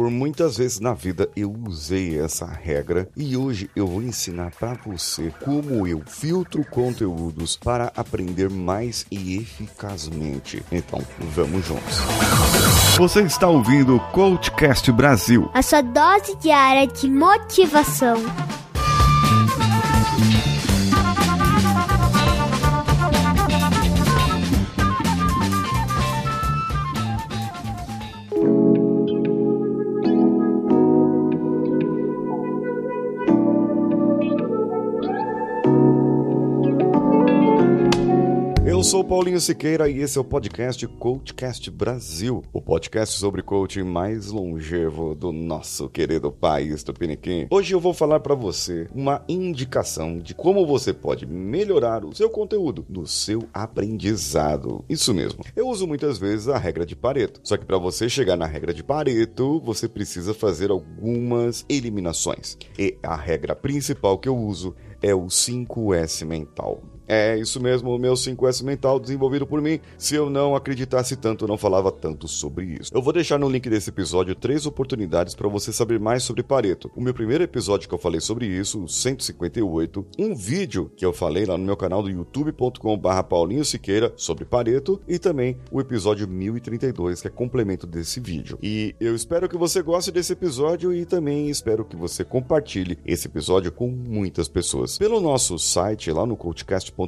Por muitas vezes na vida eu usei essa regra e hoje eu vou ensinar para você como eu filtro conteúdos para aprender mais e eficazmente. Então, vamos juntos. Você está ouvindo o Coachcast Brasil. A sua dose diária de motivação. Paulinho Siqueira e esse é o podcast Coachcast Brasil, o podcast sobre coaching mais longevo do nosso querido país Tupiniquim. Hoje eu vou falar para você uma indicação de como você pode melhorar o seu conteúdo no seu aprendizado. Isso mesmo. Eu uso muitas vezes a regra de Pareto, só que para você chegar na regra de Pareto, você precisa fazer algumas eliminações. E a regra principal que eu uso é o 5S mental. É isso mesmo, o meu 5S mental desenvolvido por mim. Se eu não acreditasse tanto, eu não falava tanto sobre isso. Eu vou deixar no link desse episódio três oportunidades para você saber mais sobre Pareto. O meu primeiro episódio que eu falei sobre isso, o 158, um vídeo que eu falei lá no meu canal do youtube.com/barra Paulinho Siqueira sobre Pareto e também o episódio 1032, que é complemento desse vídeo. E eu espero que você goste desse episódio e também espero que você compartilhe esse episódio com muitas pessoas. Pelo nosso site lá no coachcast.com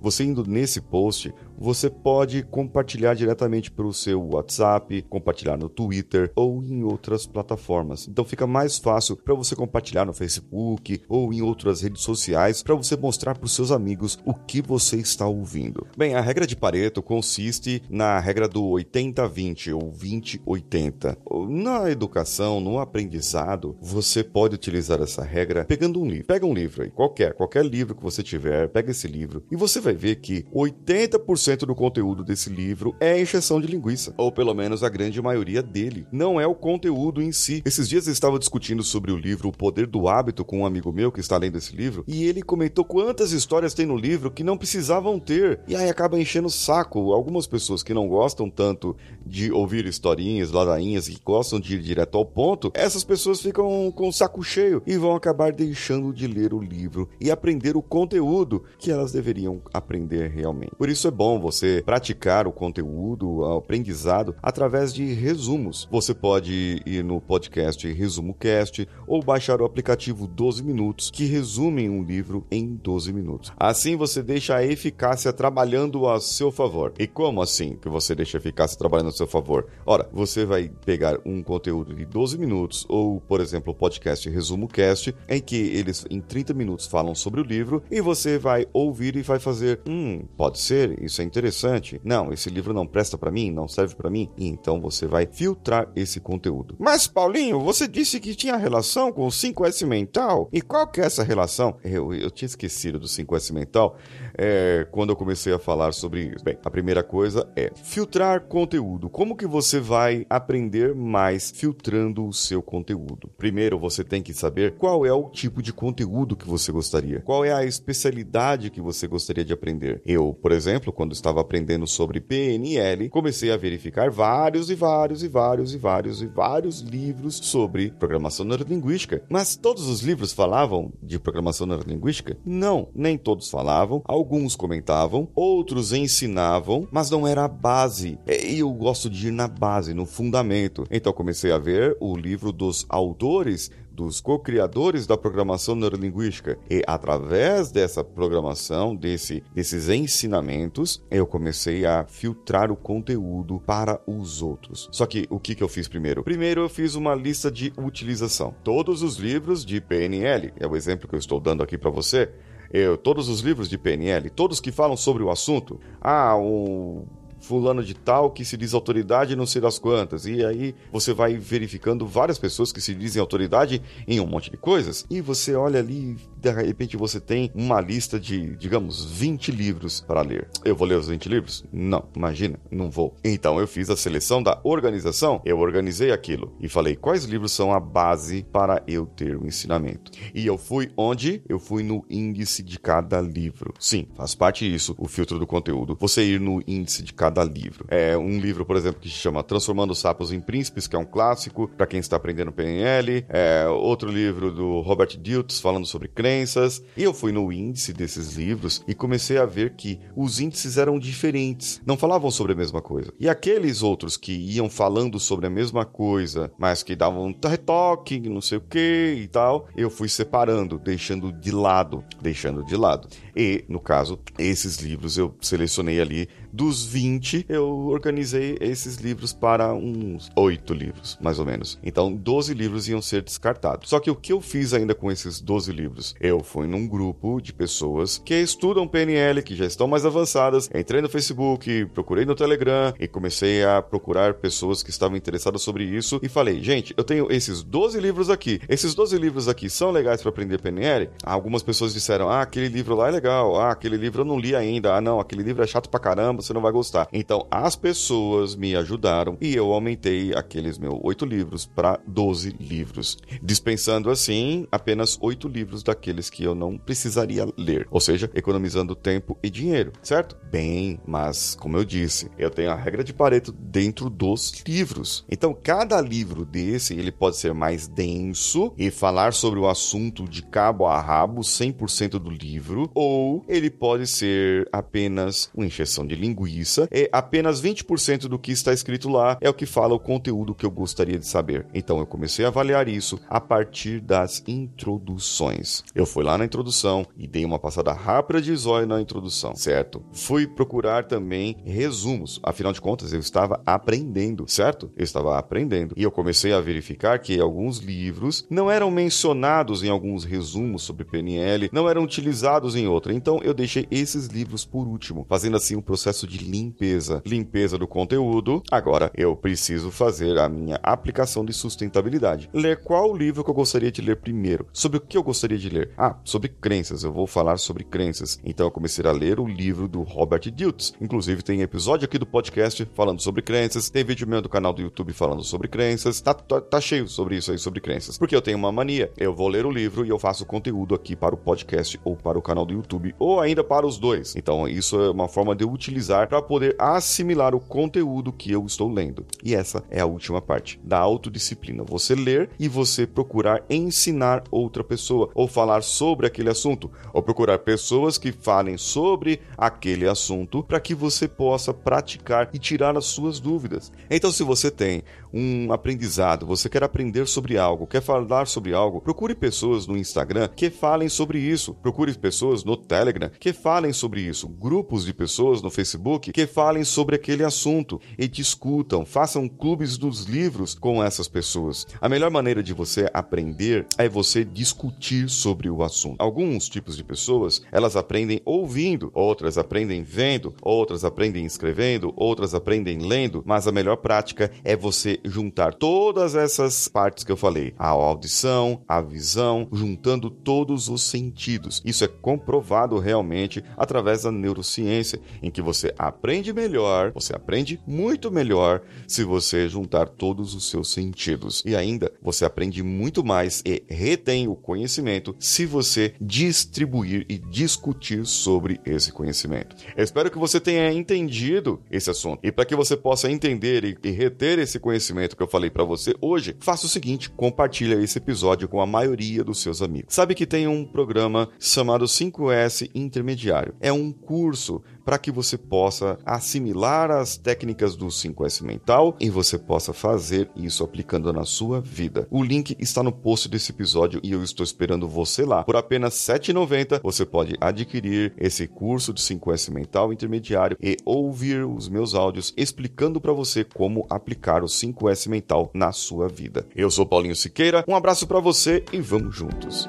você indo nesse post, você pode compartilhar diretamente pelo seu WhatsApp, compartilhar no Twitter ou em outras plataformas. Então fica mais fácil para você compartilhar no Facebook ou em outras redes sociais para você mostrar para os seus amigos o que você está ouvindo. Bem, a regra de Pareto consiste na regra do 80-20 ou 20-80. Na educação, no aprendizado, você pode utilizar essa regra pegando um livro. Pega um livro aí, qualquer, qualquer livro que você tiver, pega esse livro e você vai ver que 80% do conteúdo desse livro é encheção de linguiça, ou pelo menos a grande maioria dele. Não é o conteúdo em si. Esses dias eu estava discutindo sobre o livro O Poder do Hábito com um amigo meu que está lendo esse livro e ele comentou quantas histórias tem no livro que não precisavam ter. E aí acaba enchendo o saco. Algumas pessoas que não gostam tanto de ouvir historinhas, ladainhas, que gostam de ir direto ao ponto, essas pessoas ficam com o saco cheio e vão acabar deixando de ler o livro e aprender o conteúdo que elas deveriam aprender realmente. Por isso é bom você praticar o conteúdo, o aprendizado, através de resumos. Você pode ir no podcast Resumo Cast ou baixar o aplicativo 12 Minutos, que resume um livro em 12 minutos. Assim você deixa a eficácia trabalhando a seu favor. E como assim que você deixa a eficácia trabalhando a seu favor? Ora, você vai pegar um conteúdo de 12 minutos, ou, por exemplo, o podcast Resumo Cast, em que eles em 30 minutos falam sobre o livro, e você vai ouvir e vai fazer: hum, pode ser, isso é interessante. Não, esse livro não presta para mim, não serve para mim. E então você vai filtrar esse conteúdo. Mas, Paulinho, você disse que tinha relação com o 5S mental. E qual que é essa relação? Eu, eu tinha esquecido do 5S mental é, quando eu comecei a falar sobre isso. Bem, a primeira coisa é filtrar conteúdo. Como que você vai aprender mais filtrando o seu conteúdo? Primeiro, você tem que saber qual é o tipo de conteúdo que você gostaria. Qual é a especialidade que você gostaria de aprender. Eu, por exemplo, quando estava aprendendo sobre PNL, comecei a verificar vários e vários e vários e vários e vários livros sobre programação neurolinguística. Mas todos os livros falavam de programação neurolinguística? Não, nem todos falavam. Alguns comentavam, outros ensinavam, mas não era a base. E eu gosto de ir na base, no fundamento. Então comecei a ver o livro dos autores dos co-criadores da programação neurolinguística. E através dessa programação, desse, desses ensinamentos, eu comecei a filtrar o conteúdo para os outros. Só que o que, que eu fiz primeiro? Primeiro eu fiz uma lista de utilização. Todos os livros de PNL, é o exemplo que eu estou dando aqui para você. Eu, todos os livros de PNL, todos que falam sobre o assunto. Ah, o fulano de tal que se diz autoridade não sei das quantas. E aí você vai verificando várias pessoas que se dizem autoridade em um monte de coisas. E você olha ali de repente você tem uma lista de, digamos, 20 livros para ler. Eu vou ler os 20 livros? Não, imagina, não vou. Então eu fiz a seleção da organização, eu organizei aquilo e falei quais livros são a base para eu ter o ensinamento. E eu fui onde? Eu fui no índice de cada livro. Sim, faz parte disso, o filtro do conteúdo. Você ir no índice de cada livro. É um livro, por exemplo, que se chama Transformando Sapos em Príncipes, que é um clássico para quem está aprendendo PNL. É outro livro do Robert Diltz falando sobre crenças. E eu fui no índice desses livros e comecei a ver que os índices eram diferentes, não falavam sobre a mesma coisa. E aqueles outros que iam falando sobre a mesma coisa, mas que davam retoque, não sei o que e tal, eu fui separando, deixando de lado, deixando de lado. E, no caso, esses livros eu selecionei ali dos 20, eu organizei esses livros para uns 8 livros, mais ou menos. Então, 12 livros iam ser descartados. Só que o que eu fiz ainda com esses 12 livros? Eu fui num grupo de pessoas que estudam PNL, que já estão mais avançadas. Entrei no Facebook, procurei no Telegram e comecei a procurar pessoas que estavam interessadas sobre isso e falei: "Gente, eu tenho esses 12 livros aqui. Esses 12 livros aqui são legais para aprender PNL?" Algumas pessoas disseram: "Ah, aquele livro lá é legal. Ah, aquele livro eu não li ainda. Ah, não, aquele livro é chato pra caramba, você não vai gostar." Então, as pessoas me ajudaram e eu aumentei aqueles meus 8 livros para 12 livros, dispensando assim apenas 8 livros daqueles que eu não precisaria ler, ou seja, economizando tempo e dinheiro, certo? Bem, mas como eu disse, eu tenho a regra de Pareto dentro dos livros. Então, cada livro desse, ele pode ser mais denso e falar sobre o assunto de cabo a rabo, 100% do livro, ou ele pode ser apenas uma injeção de linguiça, é apenas 20% do que está escrito lá é o que fala o conteúdo que eu gostaria de saber. Então, eu comecei a avaliar isso a partir das introduções. Eu fui lá na introdução e dei uma passada rápida de zóio na introdução, certo? Fui procurar também resumos, afinal de contas eu estava aprendendo, certo? Eu estava aprendendo e eu comecei a verificar que alguns livros não eram mencionados em alguns resumos sobre PNL, não eram utilizados em outra. Então eu deixei esses livros por último, fazendo assim um processo de limpeza, limpeza do conteúdo. Agora eu preciso fazer a minha aplicação de sustentabilidade. Ler qual livro que eu gostaria de ler primeiro? Sobre o que eu gostaria de ler? Ah, sobre crenças. Eu vou falar sobre crenças. Então eu comecei a ler o livro do Robert Diltz. Inclusive tem episódio aqui do podcast falando sobre crenças, tem vídeo meu do canal do YouTube falando sobre crenças. Tá, tá, tá cheio sobre isso aí, sobre crenças. Porque eu tenho uma mania. Eu vou ler o livro e eu faço conteúdo aqui para o podcast ou para o canal do YouTube ou ainda para os dois. Então isso é uma forma de eu utilizar para poder assimilar o conteúdo que eu estou lendo. E essa é a última parte da autodisciplina. Você ler e você procurar ensinar outra pessoa ou falar sobre aquele assunto ou procurar pessoas que falem sobre aquele assunto para que você possa praticar e tirar as suas dúvidas. Então, se você tem um aprendizado, você quer aprender sobre algo, quer falar sobre algo, procure pessoas no Instagram que falem sobre isso. Procure pessoas no Telegram que falem sobre isso. Grupos de pessoas no Facebook que falem sobre aquele assunto e discutam, façam clubes dos livros com essas pessoas. A melhor maneira de você aprender é você discutir sobre o assunto. Alguns tipos de pessoas, elas aprendem ouvindo, outras aprendem vendo, outras aprendem escrevendo, outras aprendem lendo, mas a melhor prática é você juntar todas essas partes que eu falei: a audição, a visão, juntando todos os sentidos. Isso é comprovado realmente através da neurociência, em que você aprende melhor, você aprende muito melhor se você juntar todos os seus sentidos. E ainda você aprende muito mais e retém o conhecimento se você distribuir e discutir sobre esse conhecimento. Espero que você tenha entendido esse assunto. E para que você possa entender e, e reter esse conhecimento que eu falei para você hoje, faça o seguinte: compartilha esse episódio com a maioria dos seus amigos. Sabe que tem um programa chamado 5S Intermediário. É um curso para que você possa assimilar as técnicas do 5S mental e você possa fazer isso aplicando na sua vida. O link está no post desse episódio e eu estou esperando você lá. Por apenas R$ 7,90 você pode adquirir esse curso de 5S mental intermediário e ouvir os meus áudios explicando para você como aplicar o 5S mental na sua vida. Eu sou Paulinho Siqueira, um abraço para você e vamos juntos.